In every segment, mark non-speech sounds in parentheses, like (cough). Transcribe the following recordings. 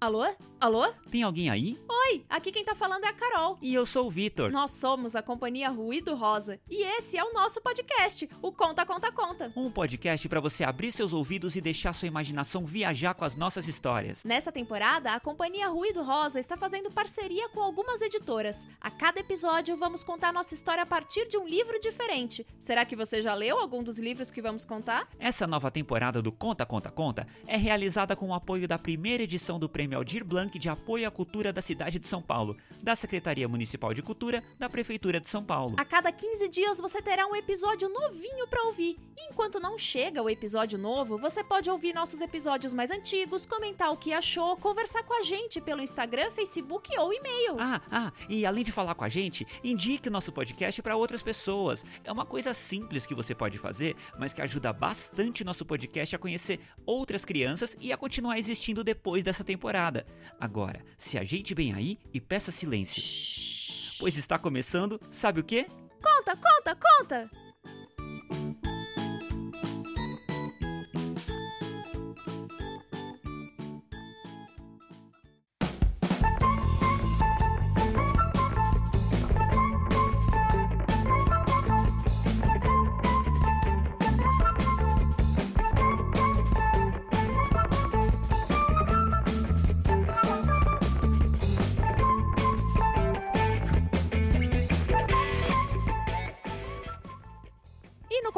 Alô? Alô? Tem alguém aí? Oi, aqui quem tá falando é a Carol. E eu sou o Vitor. Nós somos a companhia Ruído Rosa e esse é o nosso podcast, o Conta Conta Conta. Um podcast para você abrir seus ouvidos e deixar sua imaginação viajar com as nossas histórias. Nessa temporada, a companhia Ruído Rosa está fazendo parceria com algumas editoras. A cada episódio vamos contar nossa história a partir de um livro diferente. Será que você já leu algum dos livros que vamos contar? Essa nova temporada do Conta Conta Conta é realizada com o apoio da primeira edição do Prêmio Aldir Blanc de Apoio à Cultura da cidade de São Paulo, da Secretaria Municipal de Cultura da Prefeitura de São Paulo. A cada 15 dias você terá um episódio novinho para ouvir. E enquanto não chega o episódio novo, você pode ouvir nossos episódios mais antigos, comentar o que achou, conversar com a gente pelo Instagram, Facebook ou e-mail. Ah, ah, e além de falar com a gente, indique nosso podcast para outras pessoas. É uma coisa simples que você pode fazer, mas que ajuda bastante nosso podcast a conhecer outras crianças e a continuar existindo depois dessa temporada. Agora, se ajeite bem aí e peça silêncio. Pois está começando, sabe o quê? Conta, conta, conta!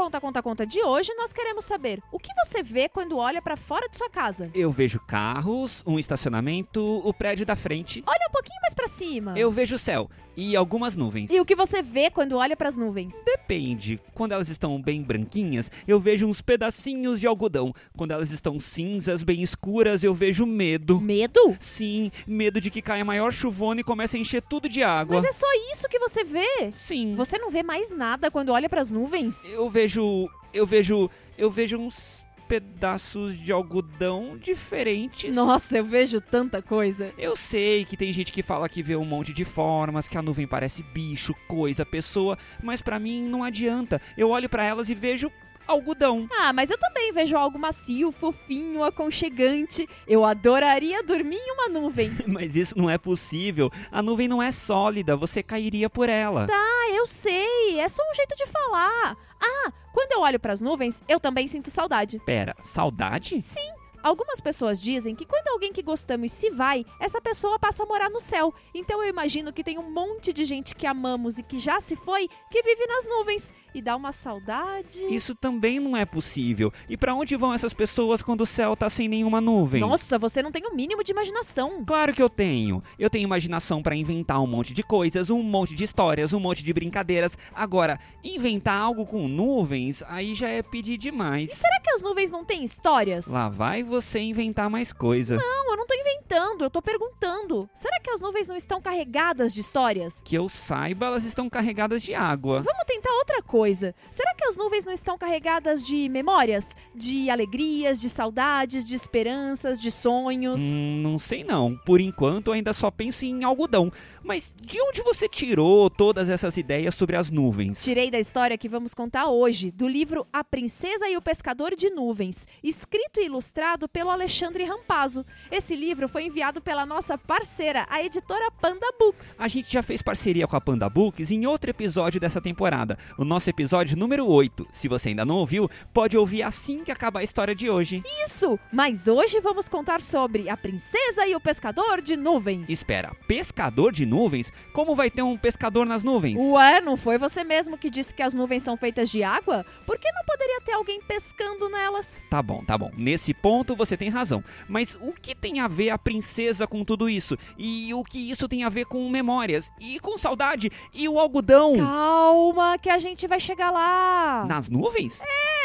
Conta Conta Conta de hoje, nós queremos saber o que você vê quando olha para fora de sua casa. Eu vejo carros, um estacionamento, o prédio da frente. Olha um pouquinho mais para cima. Eu vejo o céu e algumas nuvens. E o que você vê quando olha para as nuvens? Depende. Quando elas estão bem branquinhas, eu vejo uns pedacinhos de algodão. Quando elas estão cinzas, bem escuras, eu vejo medo. Medo? Sim, medo de que caia maior chuvona e comece a encher tudo de água. Mas é só isso que você vê? Sim. Você não vê mais nada quando olha para as nuvens? Eu vejo. Eu vejo. Eu vejo uns pedaços de algodão diferentes. Nossa, eu vejo tanta coisa. Eu sei que tem gente que fala que vê um monte de formas, que a nuvem parece bicho, coisa, pessoa, mas pra mim não adianta. Eu olho pra elas e vejo algodão. Ah, mas eu também vejo algo macio, fofinho, aconchegante. Eu adoraria dormir em uma nuvem. (laughs) Mas isso não é possível. A nuvem não é sólida, você cairia por ela. Ah, eu sei. É só um jeito de falar. Ah, quando eu olho para as nuvens, eu também sinto saudade. Pera, saudade? Sim. Algumas pessoas dizem que quando alguém que gostamos se vai, essa pessoa passa a morar no céu. Então eu imagino que tem um monte de gente que amamos e que já se foi, que vive nas nuvens e dá uma saudade. Isso também não é possível. E pra onde vão essas pessoas quando o céu tá sem nenhuma nuvem? Nossa, você não tem o um mínimo de imaginação. Claro que eu tenho. Eu tenho imaginação para inventar um monte de coisas, um monte de histórias, um monte de brincadeiras. Agora, inventar algo com nuvens, aí já é pedir demais. E será que as nuvens não têm histórias? Lá vai você inventar mais coisa. Não, eu não tô inventando, eu tô perguntando. Será que as nuvens não estão carregadas de histórias? Que eu saiba, elas estão carregadas de água. Vamos tentar outra coisa. Será que as nuvens não estão carregadas de memórias? De alegrias, de saudades, de esperanças, de sonhos? Hum, não sei não. Por enquanto eu ainda só penso em algodão. Mas de onde você tirou todas essas ideias sobre as nuvens? Tirei da história que vamos contar hoje, do livro A Princesa e o Pescador de Nuvens, escrito e ilustrado pelo Alexandre Rampazzo. Esse livro foi enviado pela nossa parceira, a editora Panda Books. A gente já fez parceria com a Panda Books em outro episódio dessa temporada, o nosso episódio número 8. Se você ainda não ouviu, pode ouvir assim que acabar a história de hoje. Isso! Mas hoje vamos contar sobre A Princesa e o Pescador de Nuvens. Espera, pescador de nuvens? Como vai ter um pescador nas nuvens? Ué, não foi você mesmo que disse que as nuvens são feitas de água? Por que não poderia ter alguém pescando nelas? Tá bom, tá bom. Nesse ponto você tem razão. Mas o que tem a ver a princesa com tudo isso? E o que isso tem a ver com memórias? E com saudade? E o algodão? Calma, que a gente vai chegar lá. Nas nuvens?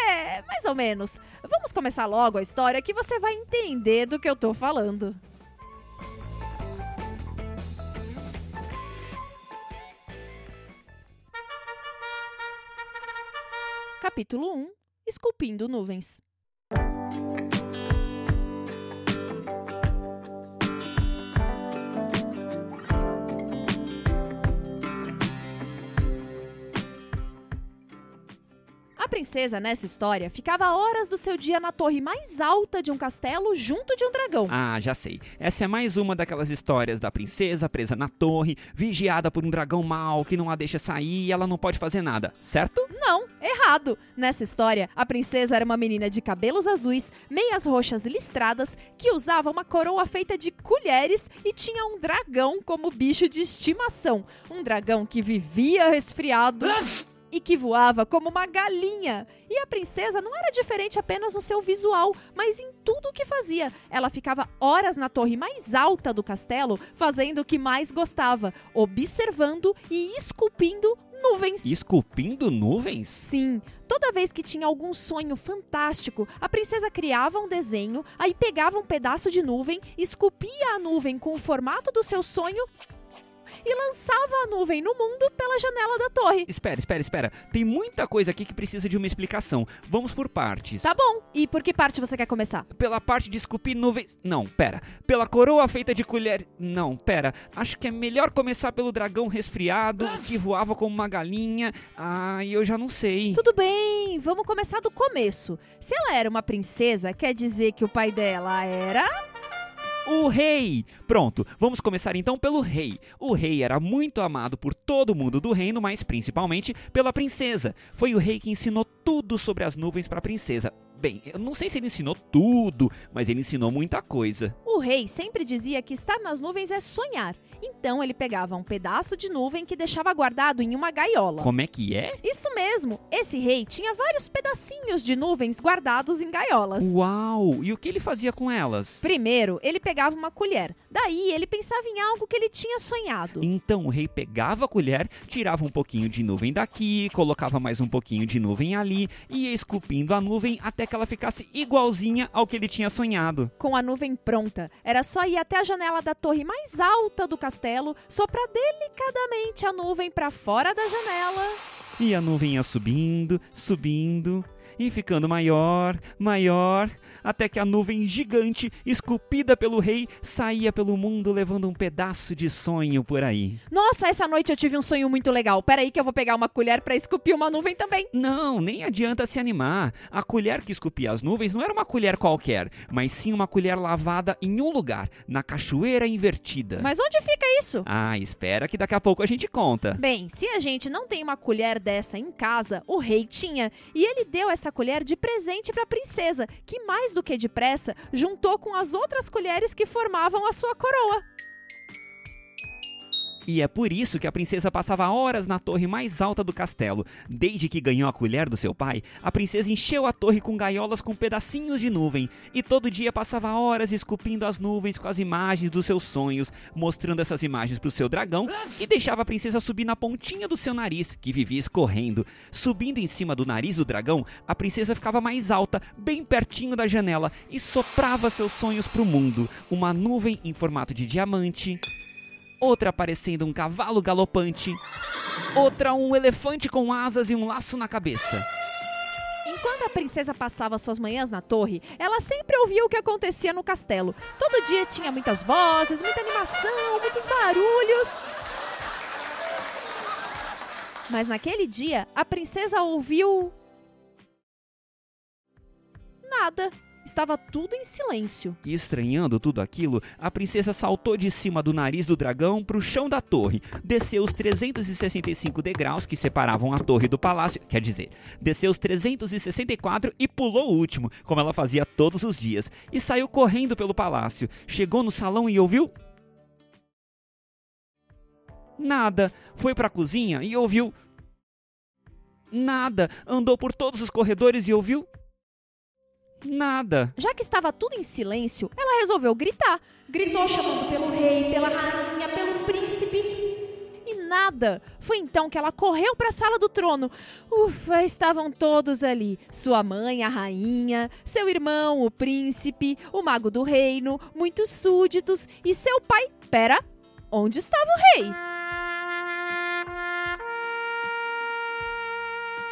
É, mais ou menos. Vamos começar logo a história que você vai entender do que eu tô falando. Capítulo 1 Esculpindo nuvens. Princesa, nessa história, ficava horas do seu dia na torre mais alta de um castelo junto de um dragão. Ah, já sei. Essa é mais uma daquelas histórias da princesa presa na torre, vigiada por um dragão mau que não a deixa sair e ela não pode fazer nada, certo? Não, errado! Nessa história, a princesa era uma menina de cabelos azuis, meias roxas listradas, que usava uma coroa feita de colheres e tinha um dragão como bicho de estimação. Um dragão que vivia resfriado e que voava como uma galinha. E a princesa não era diferente apenas no seu visual, mas em tudo o que fazia. Ela ficava horas na torre mais alta do castelo, fazendo o que mais gostava, observando e esculpindo nuvens. Esculpindo nuvens? Sim. Toda vez que tinha algum sonho fantástico, a princesa criava um desenho, aí pegava um pedaço de nuvem, esculpia a nuvem com o formato do seu sonho e lançava a nuvem no mundo pela janela da torre. Espera, espera, espera. Tem muita coisa aqui que precisa de uma explicação. Vamos por partes. Tá bom. E por que parte você quer começar? Pela parte de esculpir nuvens. Não, pera. Pela coroa feita de colher. Não, pera. Acho que é melhor começar pelo dragão resfriado que voava como uma galinha. Ah, eu já não sei. Tudo bem, vamos começar do começo. Se ela era uma princesa, quer dizer que o pai dela era. O rei! Pronto, vamos começar então pelo rei. O rei era muito amado por todo mundo do reino, mas principalmente pela princesa. Foi o rei que ensinou tudo sobre as nuvens para a princesa. Bem, eu não sei se ele ensinou tudo, mas ele ensinou muita coisa. O rei sempre dizia que estar nas nuvens é sonhar. Então ele pegava um pedaço de nuvem que deixava guardado em uma gaiola. Como é que é? Isso mesmo! Esse rei tinha vários pedacinhos de nuvens guardados em gaiolas. Uau! E o que ele fazia com elas? Primeiro, ele pegava uma colher. Daí ele pensava em algo que ele tinha sonhado. Então o rei pegava a colher, tirava um pouquinho de nuvem daqui, colocava mais um pouquinho de nuvem ali, e ia esculpindo a nuvem até que ela ficasse igualzinha ao que ele tinha sonhado. Com a nuvem pronta, era só ir até a janela da torre mais alta do castelo, soprar delicadamente a nuvem para fora da janela. E a nuvem ia subindo, subindo e ficando maior, maior, até que a nuvem gigante, esculpida pelo rei, saía pelo mundo levando um pedaço de sonho por aí. Nossa, essa noite eu tive um sonho muito legal. Peraí que eu vou pegar uma colher para esculpir uma nuvem também. Não, nem adianta se animar. A colher que esculpia as nuvens não era uma colher qualquer, mas sim uma colher lavada em um lugar, na cachoeira invertida. Mas onde fica isso? Ah, espera que daqui a pouco a gente conta. Bem, se a gente não tem uma colher dessa em casa, o rei tinha, e ele deu essa colher de presente para a princesa, que mais do que depressa juntou com as outras colheres que formavam a sua coroa. E é por isso que a princesa passava horas na torre mais alta do castelo. Desde que ganhou a colher do seu pai, a princesa encheu a torre com gaiolas com pedacinhos de nuvem e todo dia passava horas esculpindo as nuvens com as imagens dos seus sonhos, mostrando essas imagens para o seu dragão e deixava a princesa subir na pontinha do seu nariz, que vivia escorrendo. Subindo em cima do nariz do dragão, a princesa ficava mais alta, bem pertinho da janela e soprava seus sonhos para o mundo. Uma nuvem em formato de diamante outra parecendo um cavalo galopante, outra um elefante com asas e um laço na cabeça. Enquanto a princesa passava suas manhãs na torre, ela sempre ouvia o que acontecia no castelo. Todo dia tinha muitas vozes, muita animação, muitos barulhos. Mas naquele dia, a princesa ouviu. Nada. Estava tudo em silêncio. E estranhando tudo aquilo, a princesa saltou de cima do nariz do dragão para o chão da torre, desceu os 365 degraus que separavam a torre do palácio, quer dizer, desceu os 364 e pulou o último, como ela fazia todos os dias, e saiu correndo pelo palácio. Chegou no salão e ouviu Nada. Foi para a cozinha e ouviu Nada. Andou por todos os corredores e ouviu Nada. Já que estava tudo em silêncio, ela resolveu gritar. Gritou chamando pelo rei, pela rainha, pelo príncipe. E nada. Foi então que ela correu para a sala do trono. Ufa, estavam todos ali: sua mãe, a rainha, seu irmão, o príncipe, o mago do reino, muitos súditos e seu pai. Pera, onde estava o rei?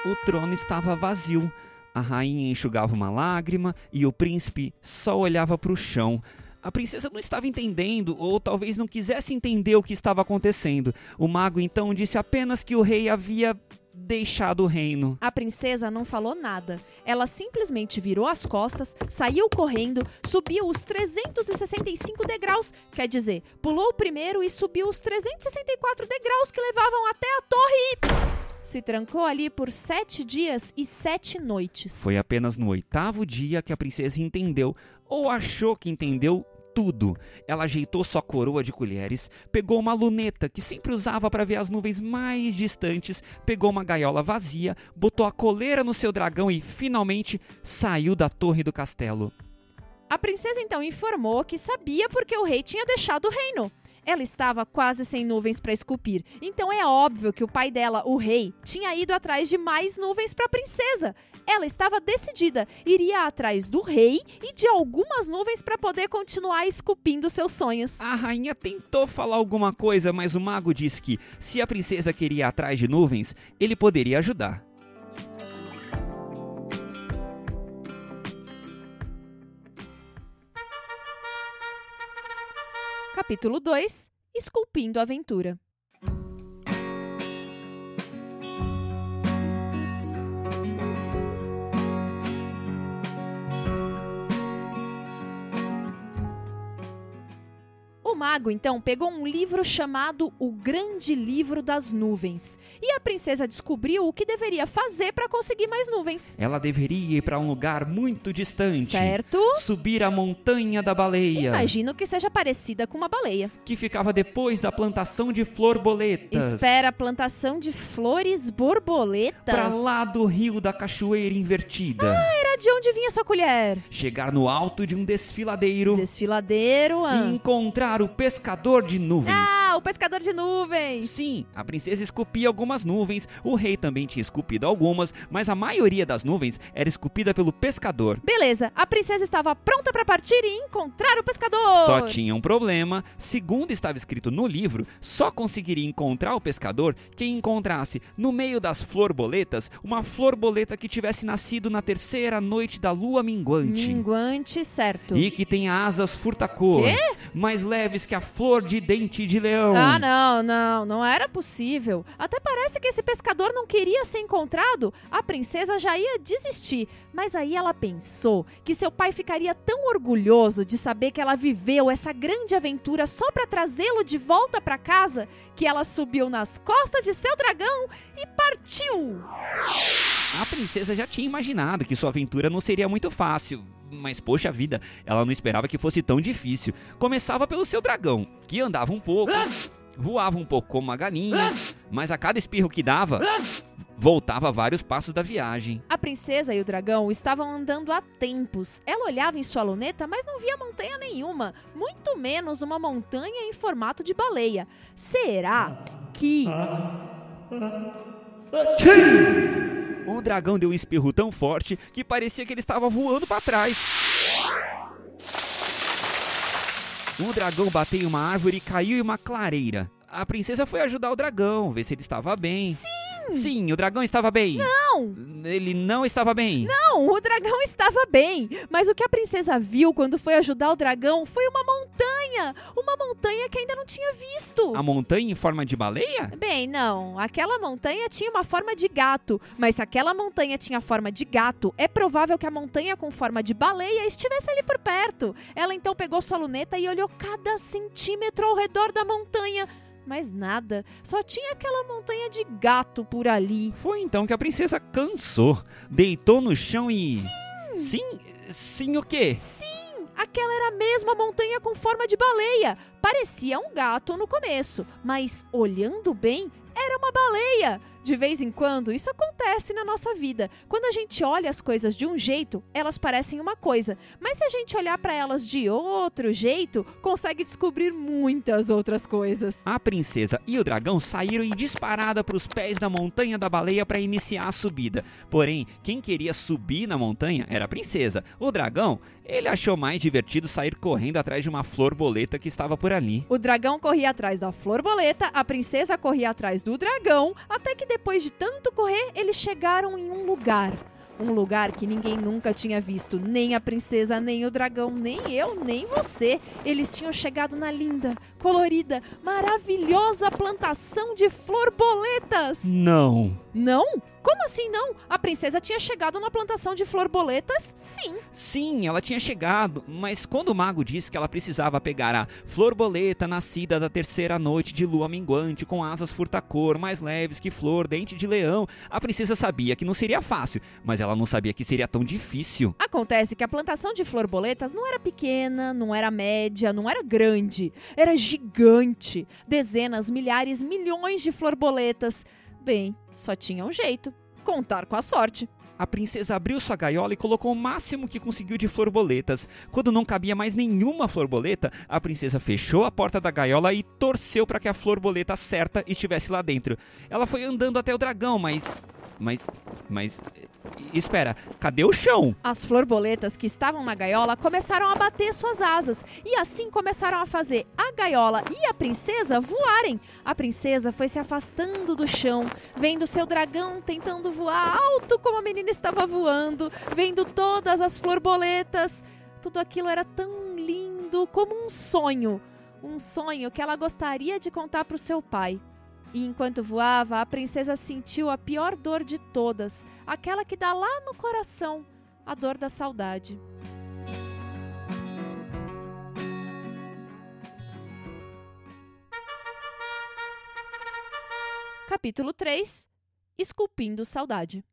O trono estava vazio. A rainha enxugava uma lágrima e o príncipe só olhava para o chão. A princesa não estava entendendo, ou talvez não quisesse entender o que estava acontecendo. O mago então disse apenas que o rei havia deixado o reino. A princesa não falou nada. Ela simplesmente virou as costas, saiu correndo, subiu os 365 degraus, quer dizer, pulou o primeiro e subiu os 364 degraus que levavam até a torre e. Se trancou ali por sete dias e sete noites. Foi apenas no oitavo dia que a princesa entendeu, ou achou que entendeu, tudo. Ela ajeitou sua coroa de colheres, pegou uma luneta que sempre usava para ver as nuvens mais distantes, pegou uma gaiola vazia, botou a coleira no seu dragão e, finalmente, saiu da torre do castelo. A princesa então informou que sabia porque o rei tinha deixado o reino. Ela estava quase sem nuvens para esculpir, então é óbvio que o pai dela, o rei, tinha ido atrás de mais nuvens para a princesa. Ela estava decidida, iria atrás do rei e de algumas nuvens para poder continuar esculpindo seus sonhos. A rainha tentou falar alguma coisa, mas o mago disse que, se a princesa queria ir atrás de nuvens, ele poderia ajudar. Capítulo 2 Esculpindo a Aventura O mago então pegou um livro chamado O Grande Livro das Nuvens e a princesa descobriu o que deveria fazer para conseguir mais nuvens. Ela deveria ir para um lugar muito distante. Certo? Subir a montanha da baleia. Imagino que seja parecida com uma baleia. Que ficava depois da plantação de florboletas. Espera, plantação de flores borboletas? Para lá do rio da cachoeira invertida. Ah, era de onde vinha sua colher? Chegar no alto de um desfiladeiro. Desfiladeiro. Ah. E encontrar o pescador de nuvens. Ah, o pescador de nuvens. Sim, a princesa esculpia algumas nuvens, o rei também tinha esculpido algumas, mas a maioria das nuvens era esculpida pelo pescador. Beleza, a princesa estava pronta para partir e encontrar o pescador. Só tinha um problema. Segundo estava escrito no livro, só conseguiria encontrar o pescador quem encontrasse no meio das florboletas uma florboleta que tivesse nascido na terceira noite da lua minguante. Minguante, certo. E que tenha asas furtacor. Quê? Mais leves que a flor de dente de leão. Ah, não, não, não era possível. Até parece que esse pescador não queria ser encontrado. A princesa já ia desistir. Mas aí ela pensou que seu pai ficaria tão orgulhoso de saber que ela viveu essa grande aventura só para trazê-lo de volta para casa, que ela subiu nas costas de seu dragão e partiu. A princesa já tinha imaginado que sua aventura não seria muito fácil. Mas, poxa vida, ela não esperava que fosse tão difícil. Começava pelo seu dragão, que andava um pouco, voava um pouco como uma galinha, mas a cada espirro que dava, voltava vários passos da viagem. A princesa e o dragão estavam andando há tempos. Ela olhava em sua luneta, mas não via montanha nenhuma, muito menos uma montanha em formato de baleia. Será que. O dragão deu um espirro tão forte que parecia que ele estava voando para trás. O dragão bateu em uma árvore e caiu em uma clareira. A princesa foi ajudar o dragão, ver se ele estava bem. Sim! Sim, o dragão estava bem. Não! Ele não estava bem. Não, o dragão estava bem. Mas o que a princesa viu quando foi ajudar o dragão foi uma montanha. Uma montanha que ainda não tinha visto. A montanha em forma de baleia? Bem, não. Aquela montanha tinha uma forma de gato. Mas se aquela montanha tinha forma de gato, é provável que a montanha com forma de baleia estivesse ali por perto. Ela então pegou sua luneta e olhou cada centímetro ao redor da montanha. Mas nada, só tinha aquela montanha de gato por ali. Foi então que a princesa cansou, deitou no chão e. Sim! Sim, sim o quê? Sim, aquela era a mesma montanha com forma de baleia. Parecia um gato no começo, mas olhando bem, era uma baleia. De vez em quando, isso acontece na nossa vida. Quando a gente olha as coisas de um jeito, elas parecem uma coisa, mas se a gente olhar para elas de outro jeito, consegue descobrir muitas outras coisas. A princesa e o dragão saíram em disparada para os pés da montanha da baleia para iniciar a subida. Porém, quem queria subir na montanha era a princesa. O dragão, ele achou mais divertido sair correndo atrás de uma flor boleta que estava por ali. O dragão corria atrás da flor boleta, a princesa corria atrás do dragão, até que depois de tanto correr, eles chegaram em um lugar. Um lugar que ninguém nunca tinha visto, nem a princesa, nem o dragão, nem eu, nem você. Eles tinham chegado na linda, colorida, maravilhosa plantação de florboletas. Não. Não? Como assim não? A princesa tinha chegado na plantação de florboletas? Sim. Sim, ela tinha chegado, mas quando o mago disse que ela precisava pegar a florboleta nascida da terceira noite de lua minguante, com asas furtacor, mais leves que flor, dente de leão, a princesa sabia que não seria fácil, mas ela não sabia que seria tão difícil. Acontece que a plantação de florboletas não era pequena, não era média, não era grande, era gigante. Dezenas, milhares, milhões de florboletas. Bem, só tinha um jeito: contar com a sorte. A princesa abriu sua gaiola e colocou o máximo que conseguiu de florboletas. Quando não cabia mais nenhuma florboleta, a princesa fechou a porta da gaiola e torceu para que a florboleta certa estivesse lá dentro. Ela foi andando até o dragão, mas. Mas. Mas. Espera, cadê o chão? As florboletas que estavam na gaiola começaram a bater suas asas e assim começaram a fazer a gaiola e a princesa voarem. A princesa foi se afastando do chão, vendo seu dragão tentando voar alto como a menina estava voando, vendo todas as florboletas. Tudo aquilo era tão lindo como um sonho. Um sonho que ela gostaria de contar para o seu pai. E enquanto voava, a princesa sentiu a pior dor de todas, aquela que dá lá no coração, a dor da saudade. Capítulo 3 Esculpindo Saudade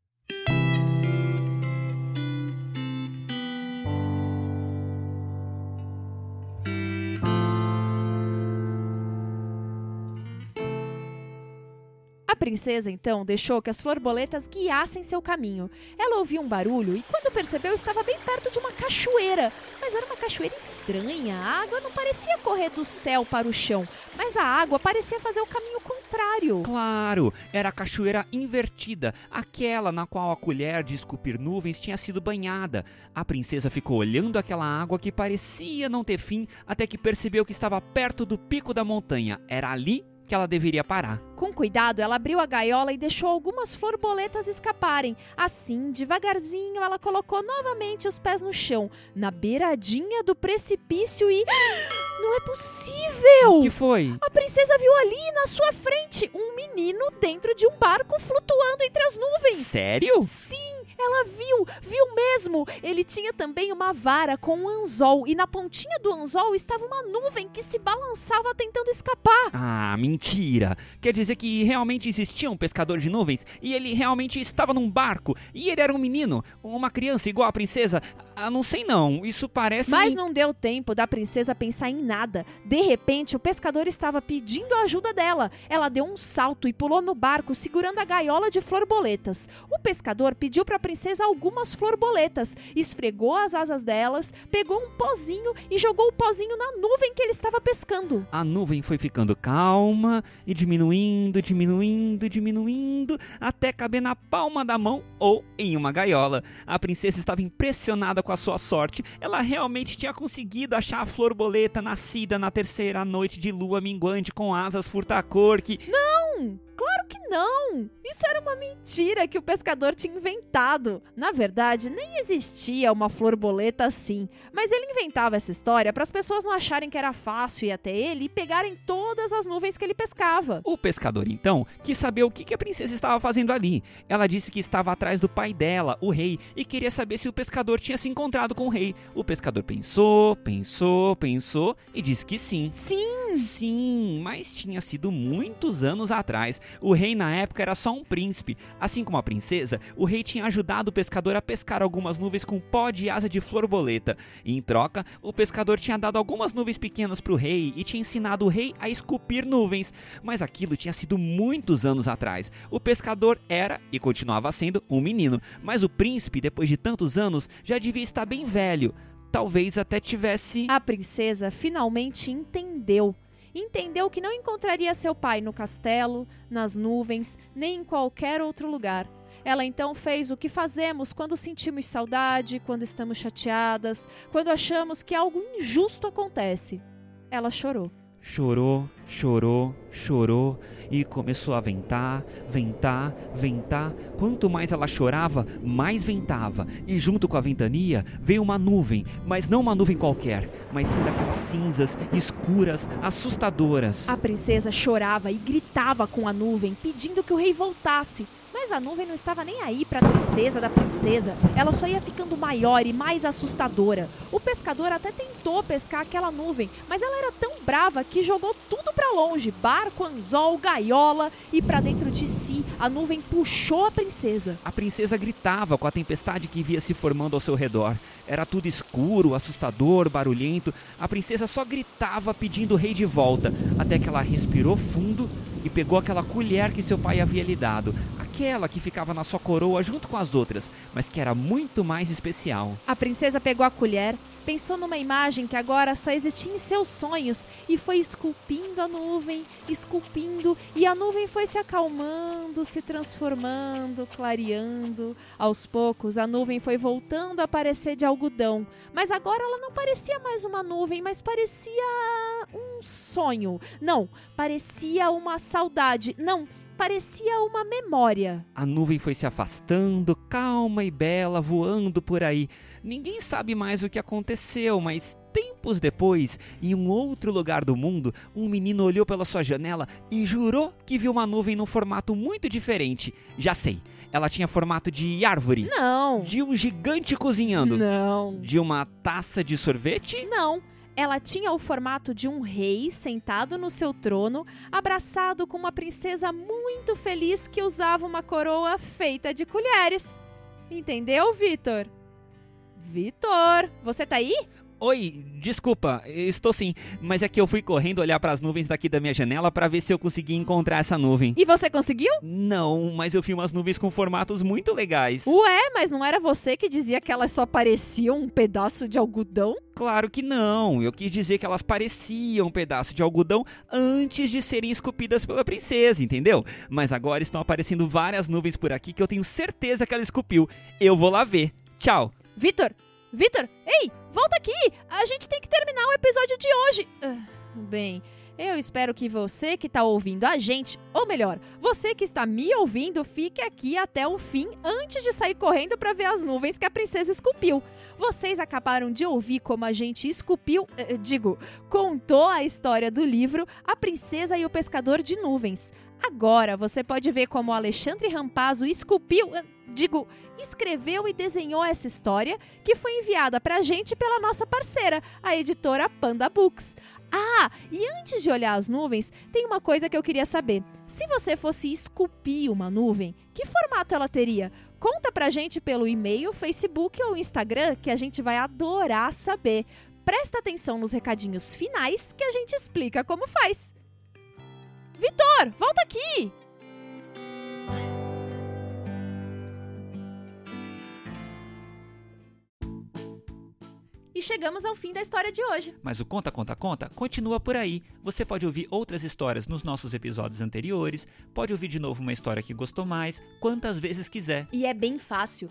princesa, então, deixou que as florboletas guiassem seu caminho. Ela ouviu um barulho e, quando percebeu, estava bem perto de uma cachoeira. Mas era uma cachoeira estranha. A água não parecia correr do céu para o chão, mas a água parecia fazer o caminho contrário. Claro, era a cachoeira invertida, aquela na qual a colher de esculpir nuvens tinha sido banhada. A princesa ficou olhando aquela água que parecia não ter fim até que percebeu que estava perto do pico da montanha. Era ali que ela deveria parar. Com cuidado, ela abriu a gaiola e deixou algumas borboletas escaparem. Assim, devagarzinho, ela colocou novamente os pés no chão, na beiradinha do precipício e. Não é possível! O que foi? A princesa viu ali, na sua frente, um menino dentro de um barco flutuando entre as nuvens. Sério? Sim! Ela viu, viu mesmo. Ele tinha também uma vara com um anzol e na pontinha do anzol estava uma nuvem que se balançava tentando escapar. Ah, mentira. Quer dizer que realmente existia um pescador de nuvens e ele realmente estava num barco e ele era um menino, uma criança igual a princesa. Ah, não sei não. Isso parece Mas não deu tempo da princesa pensar em nada. De repente, o pescador estava pedindo a ajuda dela. Ela deu um salto e pulou no barco segurando a gaiola de florboletas. O pescador pediu para a princesa algumas florboletas, esfregou as asas delas, pegou um pozinho e jogou o pozinho na nuvem que ele estava pescando. A nuvem foi ficando calma e diminuindo, diminuindo, diminuindo, até caber na palma da mão ou em uma gaiola. A princesa estava impressionada com a sua sorte. Ela realmente tinha conseguido achar a florboleta nascida na terceira noite de lua minguante com asas furtacor que... Não! Claro que não! Isso era uma mentira que o pescador tinha inventado. Na verdade, nem existia uma florboleta assim, mas ele inventava essa história para as pessoas não acharem que era fácil ir até ele e pegarem todas as nuvens que ele pescava. O pescador, então, quis saber o que a princesa estava fazendo ali. Ela disse que estava atrás do pai dela, o rei, e queria saber se o pescador tinha se encontrado com o rei. O pescador pensou, pensou, pensou e disse que sim. Sim! Sim, mas tinha sido muitos anos atrás. O rei na época era só um príncipe. Assim como a princesa, o rei tinha ajudado o pescador a pescar algumas nuvens com pó de asa de florboleta. E em troca, o pescador tinha dado algumas nuvens pequenas para o rei e tinha ensinado o rei a esculpir nuvens. Mas aquilo tinha sido muitos anos atrás. O pescador era e continuava sendo um menino, mas o príncipe, depois de tantos anos, já devia estar bem velho. Talvez até tivesse. A princesa finalmente entendeu entendeu que não encontraria seu pai no castelo, nas nuvens, nem em qualquer outro lugar. Ela então fez o que fazemos quando sentimos saudade, quando estamos chateadas, quando achamos que algo injusto acontece. Ela chorou. Chorou, chorou, chorou e começou a ventar, ventar, ventar. Quanto mais ela chorava, mais ventava. E junto com a ventania veio uma nuvem, mas não uma nuvem qualquer, mas sim daquelas cinzas escuras, assustadoras. A princesa chorava e gritava com a nuvem, pedindo que o rei voltasse. Mas a nuvem não estava nem aí para a tristeza da princesa. Ela só ia ficando maior e mais assustadora. O pescador até tentou pescar aquela nuvem, mas ela era tão brava que jogou tudo para longe, barco, anzol, gaiola e para dentro de si. A nuvem puxou a princesa. A princesa gritava com a tempestade que via se formando ao seu redor. Era tudo escuro, assustador, barulhento. A princesa só gritava pedindo o rei de volta, até que ela respirou fundo e pegou aquela colher que seu pai havia lhe dado, aquela que ficava na sua coroa junto com as outras, mas que era muito mais especial. A princesa pegou a colher, pensou numa imagem que agora só existia em seus sonhos e foi esculpindo a nuvem, esculpindo, e a nuvem foi se acalmando, se transformando, clareando. Aos poucos, a nuvem foi voltando a parecer de algodão, mas agora ela não parecia mais uma nuvem, mas parecia um sonho. Não, parecia uma saudade. Não, parecia uma memória. A nuvem foi se afastando, calma e bela, voando por aí. Ninguém sabe mais o que aconteceu, mas tempos depois, em um outro lugar do mundo, um menino olhou pela sua janela e jurou que viu uma nuvem num formato muito diferente. Já sei, ela tinha formato de árvore. Não. De um gigante cozinhando. Não. De uma taça de sorvete? Não. Ela tinha o formato de um rei sentado no seu trono, abraçado com uma princesa muito feliz que usava uma coroa feita de colheres. Entendeu, Vitor? Vitor, você tá aí? Oi, desculpa, estou sim, mas é que eu fui correndo olhar para as nuvens daqui da minha janela para ver se eu conseguia encontrar essa nuvem. E você conseguiu? Não, mas eu vi umas nuvens com formatos muito legais. Ué, mas não era você que dizia que elas só pareciam um pedaço de algodão? Claro que não. Eu quis dizer que elas pareciam um pedaço de algodão antes de serem esculpidas pela princesa, entendeu? Mas agora estão aparecendo várias nuvens por aqui que eu tenho certeza que ela esculpiu. Eu vou lá ver. Tchau. Vitor, Vitor, ei, volta aqui! A gente tem que terminar o episódio de hoje. Uh, bem, eu espero que você que está ouvindo a gente, ou melhor, você que está me ouvindo, fique aqui até o fim antes de sair correndo para ver as nuvens que a princesa esculpiu. Vocês acabaram de ouvir como a gente esculpiu, uh, digo, contou a história do livro A Princesa e o Pescador de Nuvens. Agora você pode ver como Alexandre Rampazzo esculpiu. Uh, digo, escreveu e desenhou essa história que foi enviada para a gente pela nossa parceira, a editora Panda Books. Ah, e antes de olhar as nuvens, tem uma coisa que eu queria saber. Se você fosse esculpir uma nuvem, que formato ela teria? Conta pra gente pelo e-mail, Facebook ou Instagram, que a gente vai adorar saber. Presta atenção nos recadinhos finais que a gente explica como faz. Vitor, volta aqui! E chegamos ao fim da história de hoje. Mas o Conta, Conta, Conta continua por aí. Você pode ouvir outras histórias nos nossos episódios anteriores, pode ouvir de novo uma história que gostou mais, quantas vezes quiser. E é bem fácil.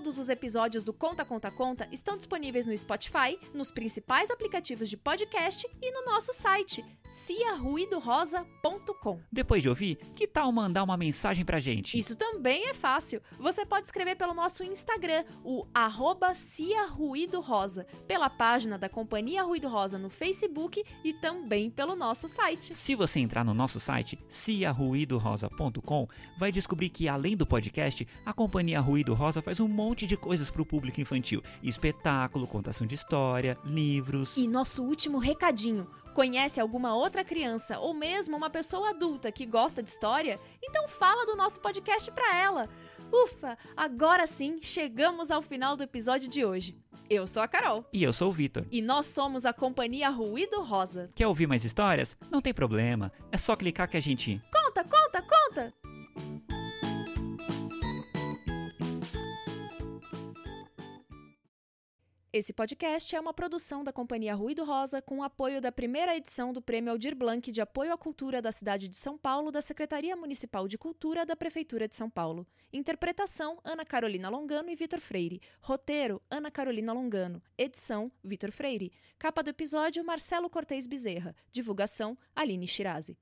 Todos os episódios do Conta Conta Conta estão disponíveis no Spotify, nos principais aplicativos de podcast e no nosso site ciaruidorosa.com. Depois de ouvir, que tal mandar uma mensagem pra gente? Isso também é fácil. Você pode escrever pelo nosso Instagram, o arroba Cia Ruído Rosa, pela página da Companhia Ruído Rosa no Facebook e também pelo nosso site. Se você entrar no nosso site, ciaruidorosa.com, vai descobrir que além do podcast, a Companhia Ruído Rosa faz um monte de coisas para o público infantil: espetáculo, contação de história, livros. E nosso último recadinho. Conhece alguma outra criança ou mesmo uma pessoa adulta que gosta de história? Então fala do nosso podcast para ela. Ufa, agora sim chegamos ao final do episódio de hoje. Eu sou a Carol. E eu sou o Vitor. E nós somos a Companhia Ruído Rosa. Quer ouvir mais histórias? Não tem problema. É só clicar que a gente. Conta, conta, conta! Esse podcast é uma produção da Companhia Ruído Rosa com o apoio da primeira edição do Prêmio Aldir Blanc de Apoio à Cultura da cidade de São Paulo da Secretaria Municipal de Cultura da Prefeitura de São Paulo. Interpretação: Ana Carolina Longano e Vitor Freire. Roteiro: Ana Carolina Longano. Edição: Vitor Freire. Capa do episódio: Marcelo Cortez Bezerra. Divulgação: Aline Shirazi.